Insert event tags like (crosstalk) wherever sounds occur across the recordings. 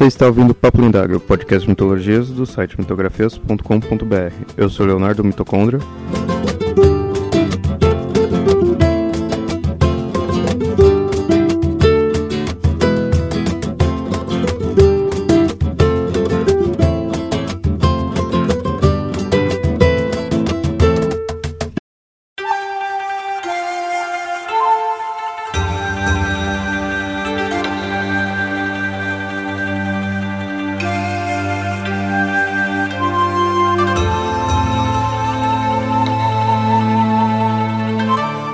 Você está ouvindo Papo Lindário, o podcast de mitologias do site mitografias.com.br. Eu sou Leonardo Mitocondria.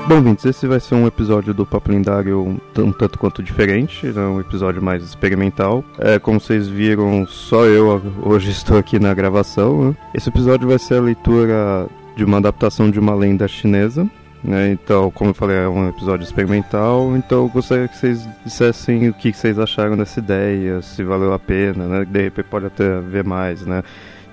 Bom, ouvintes, esse vai ser um episódio do Papo Lindário um tanto quanto diferente, né? um episódio mais experimental. É, como vocês viram, só eu hoje (laughs) estou aqui na gravação. Né? Esse episódio vai ser a leitura de uma adaptação de uma lenda chinesa. Né? Então, como eu falei, é um episódio experimental. Então, eu gostaria que vocês dissessem o que vocês acharam dessa ideia, se valeu a pena, né? De repente pode até ver mais, né?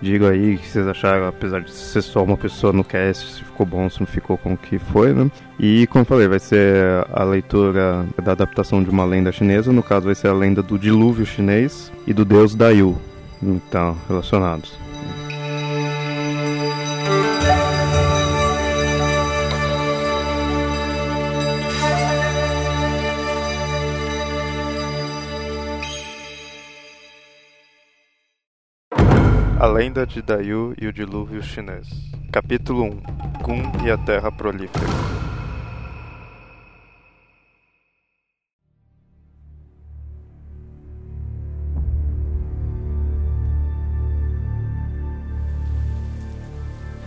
Diga aí o que vocês acharam, apesar de ser só uma pessoa no cast, se ficou bom, se não ficou com o que foi, né? E como falei, vai ser a leitura da adaptação de uma lenda chinesa, no caso vai ser a lenda do dilúvio chinês e do deus Dayu, então, relacionados. Lenda de Dayu e o dilúvio chinês. Capítulo 1 Gun e a Terra Prolífera.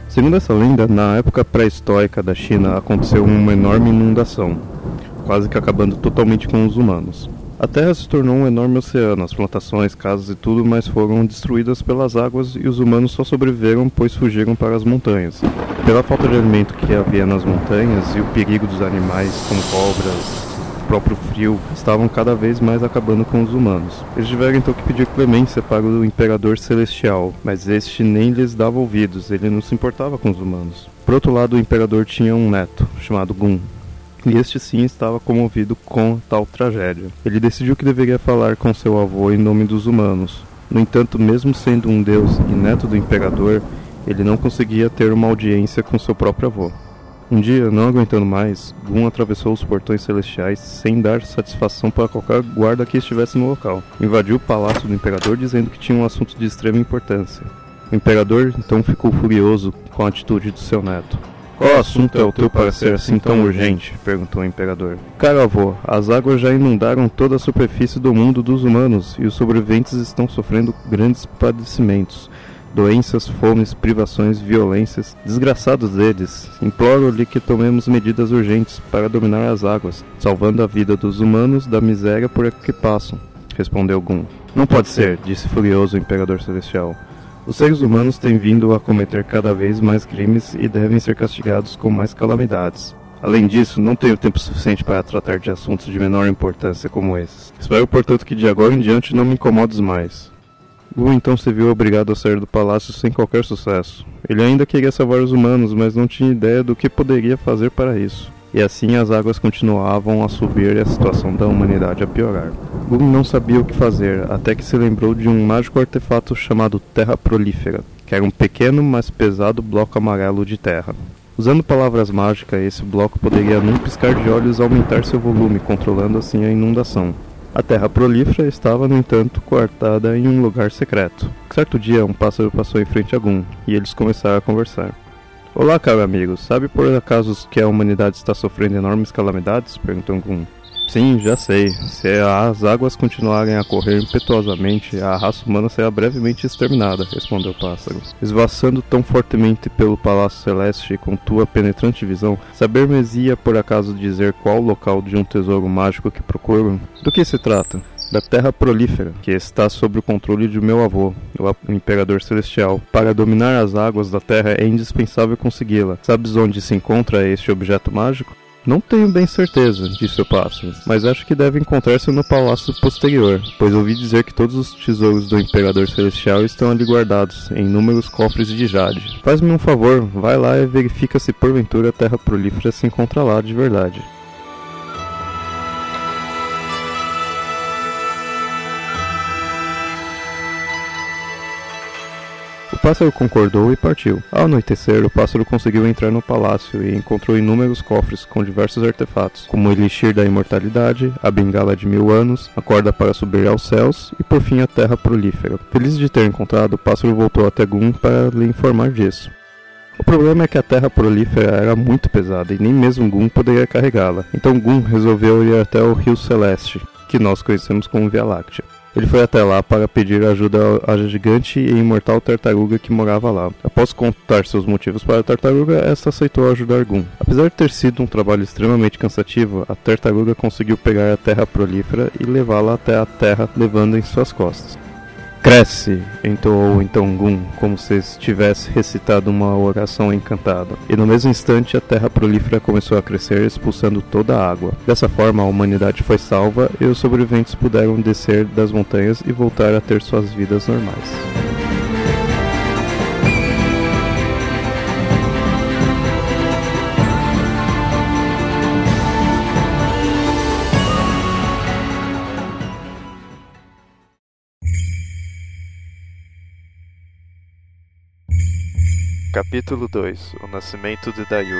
Segundo essa lenda, na época pré-histórica da China aconteceu uma enorme inundação, quase que acabando totalmente com os humanos. A terra se tornou um enorme oceano, as plantações, casas e tudo mais foram destruídas pelas águas e os humanos só sobreviveram pois fugiram para as montanhas. Pela falta de alimento que havia nas montanhas e o perigo dos animais como cobras, o próprio frio, estavam cada vez mais acabando com os humanos. Eles tiveram então que pedir clemência para o Imperador Celestial, mas este nem lhes dava ouvidos, ele não se importava com os humanos. Por outro lado, o Imperador tinha um neto, chamado Gun, este sim estava comovido com tal tragédia. Ele decidiu que deveria falar com seu avô em nome dos humanos. No entanto, mesmo sendo um deus e neto do imperador, ele não conseguia ter uma audiência com seu próprio avô. Um dia, não aguentando mais, Gun atravessou os portões celestiais sem dar satisfação para qualquer guarda que estivesse no local. Invadiu o palácio do imperador dizendo que tinha um assunto de extrema importância. O imperador então ficou furioso com a atitude do seu neto. Qual assunto é o teu para ser assim tão urgente? perguntou o imperador. Caro avô, as águas já inundaram toda a superfície do mundo dos humanos e os sobreviventes estão sofrendo grandes padecimentos. Doenças, fomes, privações, violências, desgraçados deles. Imploro-lhe que tomemos medidas urgentes para dominar as águas, salvando a vida dos humanos da miséria por que passam, respondeu Gun. Não pode ser, disse furioso o imperador celestial. Os seres humanos têm vindo a cometer cada vez mais crimes e devem ser castigados com mais calamidades. Além disso, não tenho tempo suficiente para tratar de assuntos de menor importância como esses. Espero, portanto, que de agora em diante não me incomodes mais. Gu então se viu obrigado a sair do palácio sem qualquer sucesso. Ele ainda queria salvar os humanos, mas não tinha ideia do que poderia fazer para isso. E assim as águas continuavam a subir e a situação da humanidade a piorar. Gun não sabia o que fazer, até que se lembrou de um mágico artefato chamado Terra Prolífera, que era um pequeno, mas pesado bloco amarelo de terra. Usando palavras mágicas, esse bloco poderia, num piscar de olhos, aumentar seu volume, controlando assim a inundação. A terra prolífera estava, no entanto, coartada em um lugar secreto. Certo dia, um pássaro passou em frente a Gun, e eles começaram a conversar. Olá, caro amigo. Sabe por acaso que a humanidade está sofrendo enormes calamidades? Perguntou Gun. Sim, já sei. Se as águas continuarem a correr impetuosamente, a raça humana será brevemente exterminada, respondeu o pássaro. Esvaçando tão fortemente pelo Palácio Celeste com tua penetrante visão, saber-me-ia por acaso dizer qual o local de um tesouro mágico que procuram? Do que se trata? da terra prolífera, que está sob o controle de meu avô, o Imperador Celestial. Para dominar as águas da terra é indispensável consegui-la. Sabes onde se encontra este objeto mágico? Não tenho bem certeza, disse o pássaro, mas acho que deve encontrar-se no palácio posterior, pois ouvi dizer que todos os tesouros do Imperador Celestial estão ali guardados, em inúmeros cofres de jade. Faz-me um favor, vai lá e verifica se porventura a terra prolífera se encontra lá de verdade. Pássaro concordou e partiu. Ao anoitecer, o pássaro conseguiu entrar no palácio e encontrou inúmeros cofres com diversos artefatos, como o elixir da imortalidade, a bengala de mil anos, a corda para subir aos céus e por fim a terra prolífera. Feliz de ter encontrado, o pássaro voltou até Gun para lhe informar disso. O problema é que a terra prolífera era muito pesada e nem mesmo Gun poderia carregá-la. Então Gun resolveu ir até o Rio Celeste, que nós conhecemos como Via Láctea. Ele foi até lá para pedir ajuda à gigante e imortal tartaruga que morava lá. Após contar seus motivos para a tartaruga, esta aceitou ajudar Gun. Apesar de ter sido um trabalho extremamente cansativo, a tartaruga conseguiu pegar a terra prolífera e levá-la até a terra, levando em suas costas. Cresce, entoou então Gun, como se estivesse recitado uma oração encantada. E no mesmo instante a terra prolífera começou a crescer, expulsando toda a água. Dessa forma, a humanidade foi salva e os sobreviventes puderam descer das montanhas e voltar a ter suas vidas normais. Capítulo 2 O Nascimento de Dayu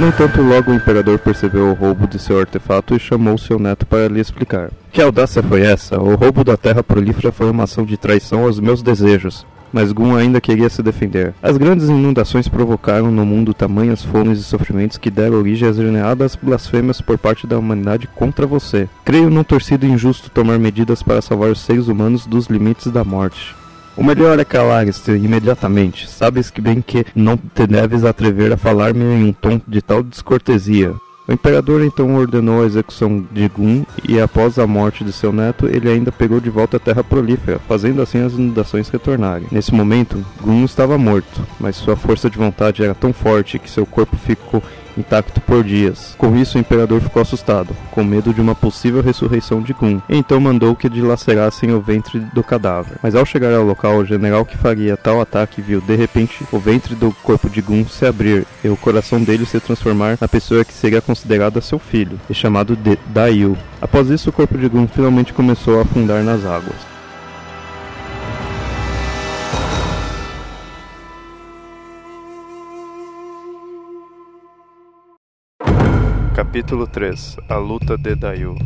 No entanto, logo o imperador percebeu o roubo de seu artefato e chamou seu neto para lhe explicar. Que audácia foi essa? O roubo da terra prolífera foi uma ação de traição aos meus desejos mas Gun ainda queria se defender. As grandes inundações provocaram no mundo tamanhas fomes e sofrimentos que deram origem às generadas blasfêmias por parte da humanidade contra você. Creio não ter sido injusto tomar medidas para salvar os seres humanos dos limites da morte. O melhor é calar-te imediatamente. Sabes que bem que não te deves atrever a falar-me em um tom de tal descortesia. O imperador então ordenou a execução de Gun e após a morte de seu neto, ele ainda pegou de volta a terra prolífera, fazendo assim as inundações retornarem. Nesse momento, Gun estava morto, mas sua força de vontade era tão forte que seu corpo ficou intacto por dias. Com isso, o imperador ficou assustado, com medo de uma possível ressurreição de Gun, então mandou que dilacerassem o ventre do cadáver. Mas ao chegar ao local, o general que faria tal ataque viu de repente o ventre do corpo de Gun se abrir e o coração dele se transformar na pessoa que seria considerada seu filho, e chamado de. Após isso, o corpo de Gun finalmente começou a afundar nas águas. Capítulo 3 A luta de Dayu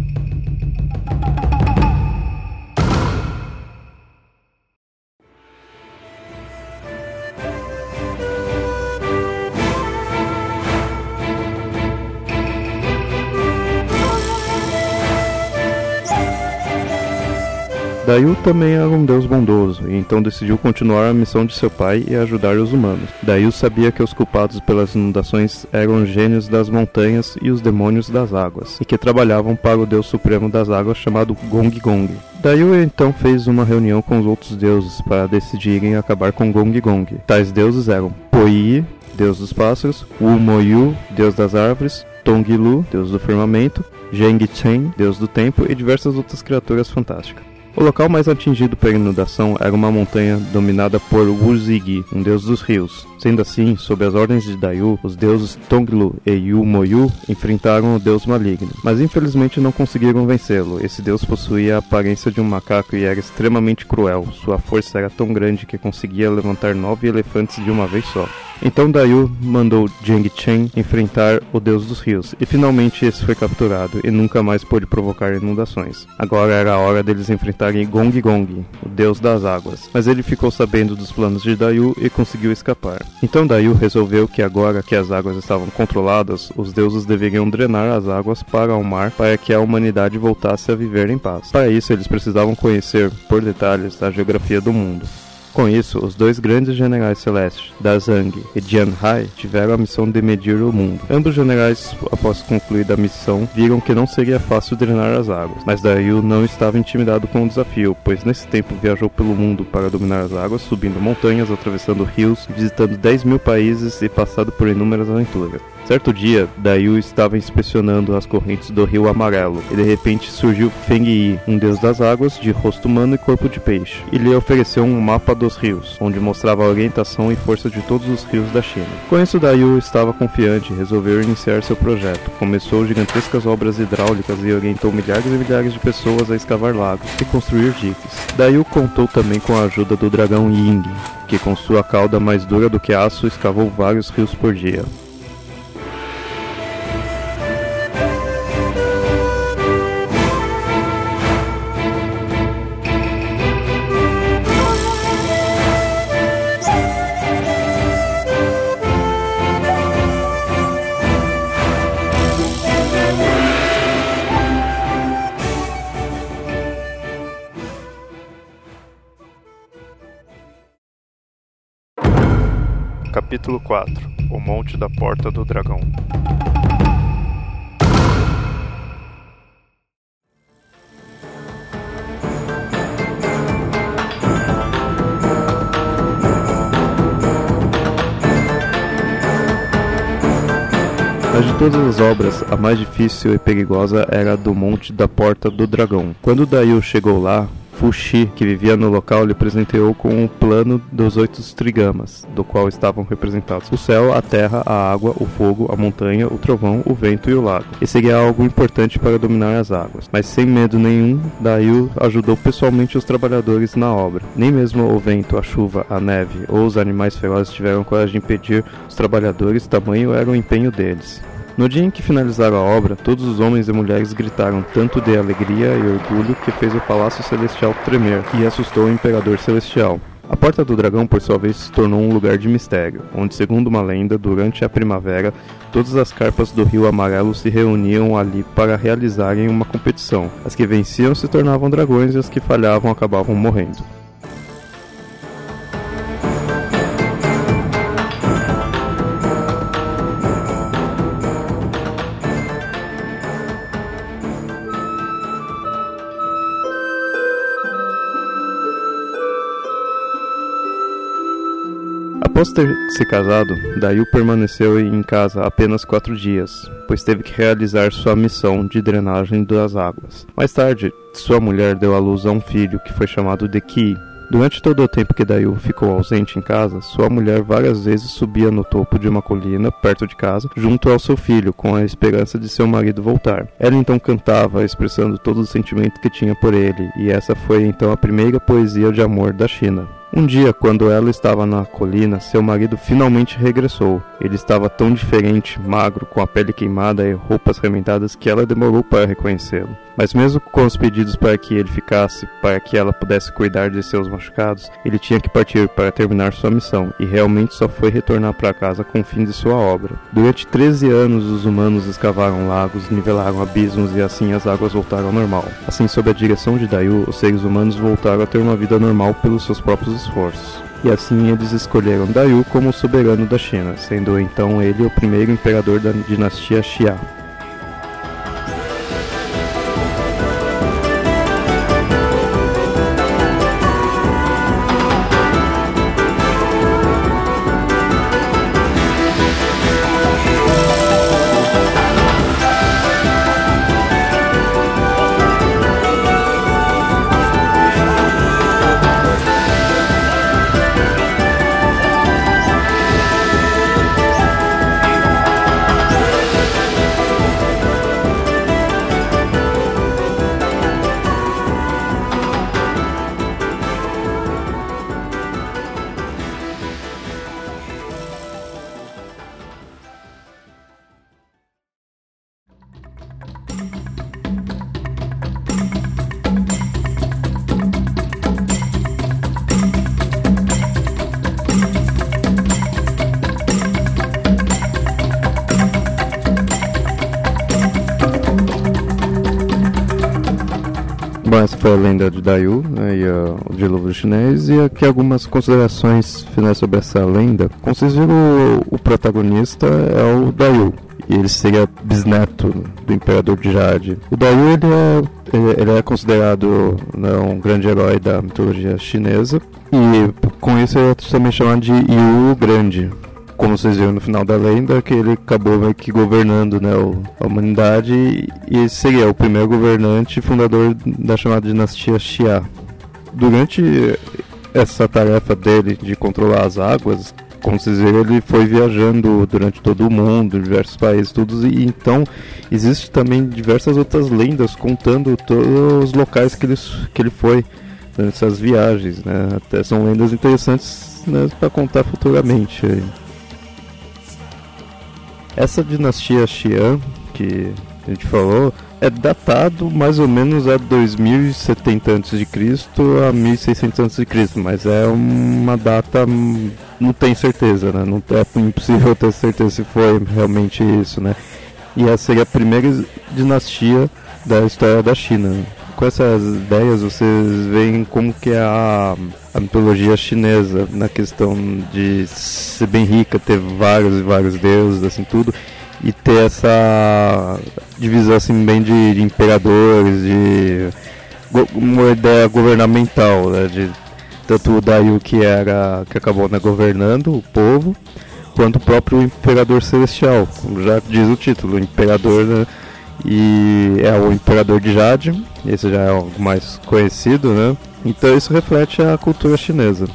Dayu também era um deus bondoso, e então decidiu continuar a missão de seu pai e ajudar os humanos. Dayu sabia que os culpados pelas inundações eram os gênios das montanhas e os demônios das águas, e que trabalhavam para o deus supremo das águas chamado Gong Gong. Dayu então fez uma reunião com os outros deuses para decidirem acabar com Gong Gong. Tais deuses eram Poi, deus dos pássaros, Wu Moyu, deus das árvores, Tonglu, deus do firmamento, Zheng Chen, deus do tempo e diversas outras criaturas fantásticas. O local mais atingido pela inundação era uma montanha dominada por Wuzigi, um deus dos rios. Sendo assim, sob as ordens de Dayu, os deuses Tonglu e Yu Moyu enfrentaram o deus maligno, mas infelizmente não conseguiram vencê-lo. Esse deus possuía a aparência de um macaco e era extremamente cruel. Sua força era tão grande que conseguia levantar nove elefantes de uma vez só. Então Dayu mandou Jiang Chen enfrentar o deus dos rios, e finalmente esse foi capturado e nunca mais pôde provocar inundações. Agora era a hora deles enfrentarem Gong Gong, o deus das águas, mas ele ficou sabendo dos planos de Dayu e conseguiu escapar. Então Dayu resolveu que agora que as águas estavam controladas, os deuses deveriam drenar as águas para o mar para que a humanidade voltasse a viver em paz. Para isso, eles precisavam conhecer por detalhes a geografia do mundo. Com isso, os dois grandes generais celestes, Dazang e Jianhai, tiveram a missão de medir o mundo. Ambos generais, após concluir a missão, viram que não seria fácil drenar as águas, mas Dayu não estava intimidado com o desafio, pois nesse tempo viajou pelo mundo para dominar as águas, subindo montanhas, atravessando rios, visitando 10 mil países e passado por inúmeras aventuras. Certo dia, Dayu estava inspecionando as correntes do rio Amarelo e de repente surgiu Feng Yi, um deus das águas, de rosto humano e corpo de peixe, e lhe ofereceu um mapa dos rios, onde mostrava a orientação e força de todos os rios da China. Com isso, Dayu estava confiante e resolveu iniciar seu projeto. Começou gigantescas obras hidráulicas e orientou milhares e milhares de pessoas a escavar lagos e construir diques. Dayu contou também com a ajuda do dragão Ying, que com sua cauda mais dura do que aço escavou vários rios por dia. Capítulo 4 O Monte da Porta do Dragão Mas de todas as obras, a mais difícil e perigosa era a do Monte da Porta do Dragão. Quando Dayu chegou lá, Fuxi, que vivia no local, lhe presenteou com o plano dos oito trigamas, do qual estavam representados o céu, a terra, a água, o fogo, a montanha, o trovão, o vento e o lago. E seria algo importante para dominar as águas. Mas sem medo nenhum, Dayu ajudou pessoalmente os trabalhadores na obra. Nem mesmo o vento, a chuva, a neve ou os animais ferozes tiveram coragem de impedir os trabalhadores, tamanho era o empenho deles. No dia em que finalizaram a obra, todos os homens e mulheres gritaram tanto de alegria e orgulho que fez o Palácio Celestial tremer e assustou o Imperador Celestial. A Porta do Dragão, por sua vez, se tornou um lugar de mistério, onde, segundo uma lenda, durante a primavera, todas as carpas do Rio Amarelo se reuniam ali para realizarem uma competição. As que venciam se tornavam dragões e as que falhavam acabavam morrendo. Após ter se casado, Dayu permaneceu em casa apenas quatro dias, pois teve que realizar sua missão de drenagem das águas. Mais tarde, sua mulher deu à luz a um filho que foi chamado de Ki. Durante todo o tempo que Dayu ficou ausente em casa, sua mulher várias vezes subia no topo de uma colina perto de casa, junto ao seu filho, com a esperança de seu marido voltar. Ela então cantava, expressando todo o sentimento que tinha por ele, e essa foi então a primeira poesia de amor da China. Um dia, quando ela estava na colina, seu marido finalmente regressou. Ele estava tão diferente, magro, com a pele queimada e roupas rementadas que ela demorou para reconhecê-lo. Mas mesmo com os pedidos para que ele ficasse, para que ela pudesse cuidar de seus machucados, ele tinha que partir para terminar sua missão e realmente só foi retornar para casa com o fim de sua obra. Durante 13 anos, os humanos escavaram lagos, nivelaram abismos e assim as águas voltaram ao normal. Assim, sob a direção de Dayu, os seres humanos voltaram a ter uma vida normal pelos seus próprios esforços. E assim eles escolheram Dayu como soberano da China, sendo então ele o primeiro imperador da dinastia Xia. Essa foi a lenda de Dayu, né, e uh, o dilúvio chinês, e aqui algumas considerações finais sobre essa lenda. Como vocês viram, o, o protagonista é o Dayu, e ele seria bisneto do Imperador de Jade. O Dayu ele é, ele é considerado né, um grande herói da mitologia chinesa, e com isso ele é também chamado de Yu Grande, como vocês viram no final da lenda, que ele acabou meio que governando né, a humanidade e seria o primeiro governante fundador da chamada dinastia Xia. Durante essa tarefa dele de controlar as águas, como vocês viram, ele foi viajando durante todo o mundo, diversos países, todos, e então existe também diversas outras lendas contando todos os locais que ele, que ele foi nessas viagens, né? Até são lendas interessantes né, para contar futuramente. Essa dinastia Xian, que a gente falou, é datado mais ou menos a 2070 a.C. a 1600 a.C., mas é uma data não tem certeza, né? Não é impossível (laughs) ter certeza se foi realmente isso, né? E essa seria a primeira dinastia da história da China. Com essas ideias vocês veem como que é a, a mitologia chinesa na questão de ser bem rica, ter vários e vários deuses, assim tudo, e ter essa divisão assim bem de, de imperadores, de uma ideia governamental, né, de tanto o Dayu que era que acabou né, governando o povo, quanto o próprio imperador celestial, como já diz o título, imperador né, e é o Imperador de Jade, esse já é algo mais conhecido, né? Então isso reflete a cultura chinesa.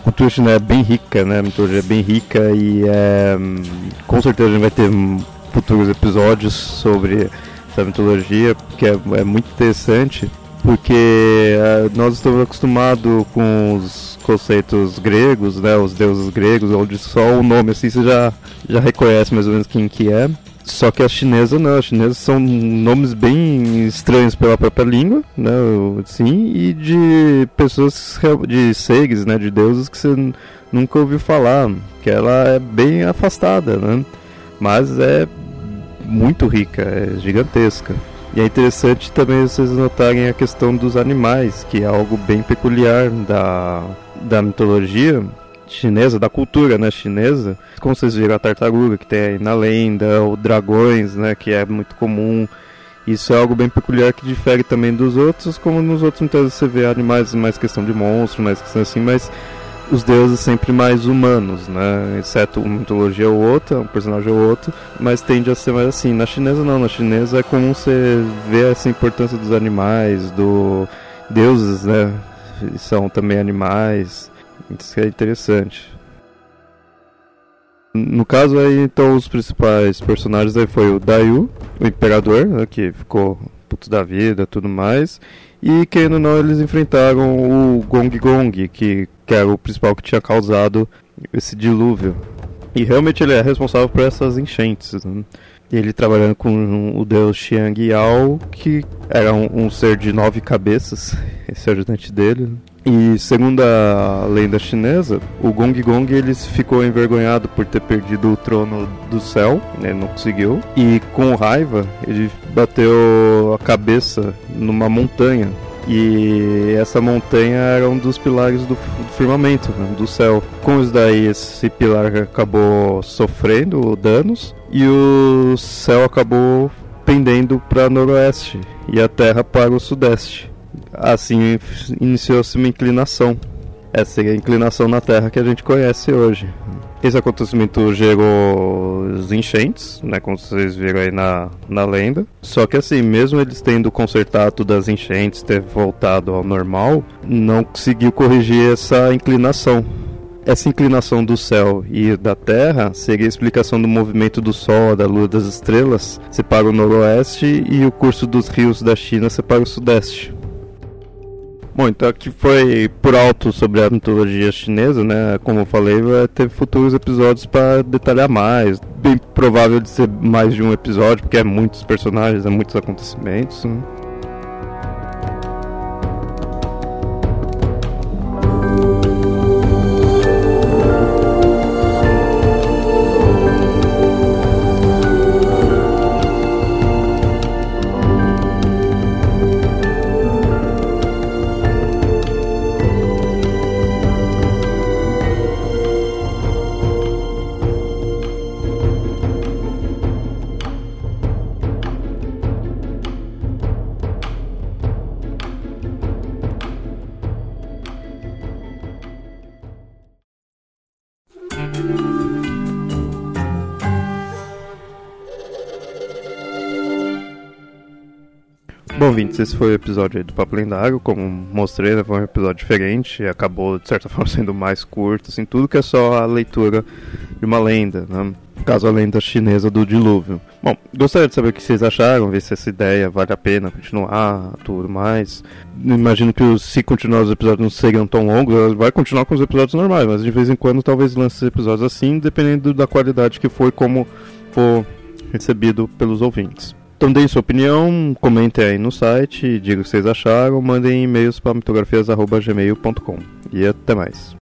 A cultura chinesa é bem rica, né? A mitologia é bem rica e é, com certeza a gente vai ter futuros episódios sobre essa mitologia, que é, é muito interessante, porque é, nós estamos acostumados com os conceitos gregos, né? Os deuses gregos, onde só o nome assim você já, já reconhece mais ou menos quem que é. Só que a chinesa não, as chinesas são nomes bem estranhos pela própria língua, né, sim, e de pessoas, de seres, né, de deuses que você nunca ouviu falar, que ela é bem afastada, né, mas é muito rica, é gigantesca. E é interessante também vocês notarem a questão dos animais, que é algo bem peculiar da, da mitologia, chinesa, da cultura né, chinesa, como vocês viram a tartaruga que tem aí na lenda, ou dragões, né, que é muito comum. Isso é algo bem peculiar que difere também dos outros, como nos outros muitas vezes você vê animais mais questão de monstro, mais questão assim, mas os deuses sempre mais humanos, né? Exceto uma mitologia ou outra, um personagem ou outro, mas tende a ser mais assim. Na chinesa não, na chinesa é comum você ver essa importância dos animais, do deuses, né? São também animais. Isso é interessante. No caso aí, então, os principais personagens aí foi o Dayu, o Imperador, né, que ficou puto da vida tudo mais. E, querendo ou não, eles enfrentaram o Gong Gong, que, que era o principal que tinha causado esse dilúvio. E realmente ele é responsável por essas enchentes. Né? Ele trabalhando com o deus Xiang Yao, que era um, um ser de nove cabeças, (laughs) esse ajudante dele. E segundo a lenda chinesa, o Gong Gong ele ficou envergonhado por ter perdido o trono do céu, né, não conseguiu. E com raiva, ele bateu a cabeça numa montanha. E essa montanha era um dos pilares do, firmamento, né, do céu. Com isso daí, esse pilar acabou sofrendo danos e o céu acabou pendendo para noroeste e a terra para o sudeste. Assim iniciou-se uma inclinação. Essa seria a inclinação na Terra que a gente conhece hoje. Esse acontecimento gerou os enchentes, né, como vocês viram aí na, na lenda. Só que assim, mesmo eles tendo consertado das enchentes, ter voltado ao normal, não conseguiu corrigir essa inclinação. Essa inclinação do céu e da Terra seria a explicação do movimento do Sol, da Lua, das estrelas, separa o noroeste e o curso dos rios da China separa o sudeste. Bom, então aqui foi por alto sobre a mitologia chinesa, né? Como eu falei, vai ter futuros episódios para detalhar mais. Bem provável de ser mais de um episódio, porque é muitos personagens, é muitos acontecimentos. Né? Bom, Vintes, esse foi o episódio do Papo Lendário. Como mostrei, né, foi um episódio diferente. Acabou, de certa (laughs) forma, sendo mais curto, assim, tudo que é só a leitura de uma lenda, né? caso a lenda chinesa do dilúvio. Bom, gostaria de saber o que vocês acharam, ver se essa ideia vale a pena continuar, tudo mais. Imagino que se continuar os episódios não seriam tão longos, vai continuar com os episódios normais, mas de vez em quando talvez lance episódios assim, dependendo da qualidade que for como for recebido pelos ouvintes. Então deem sua opinião, comentem aí no site, digam o que vocês acharam, mandem e-mails para mitografias.gmail.com. E até mais.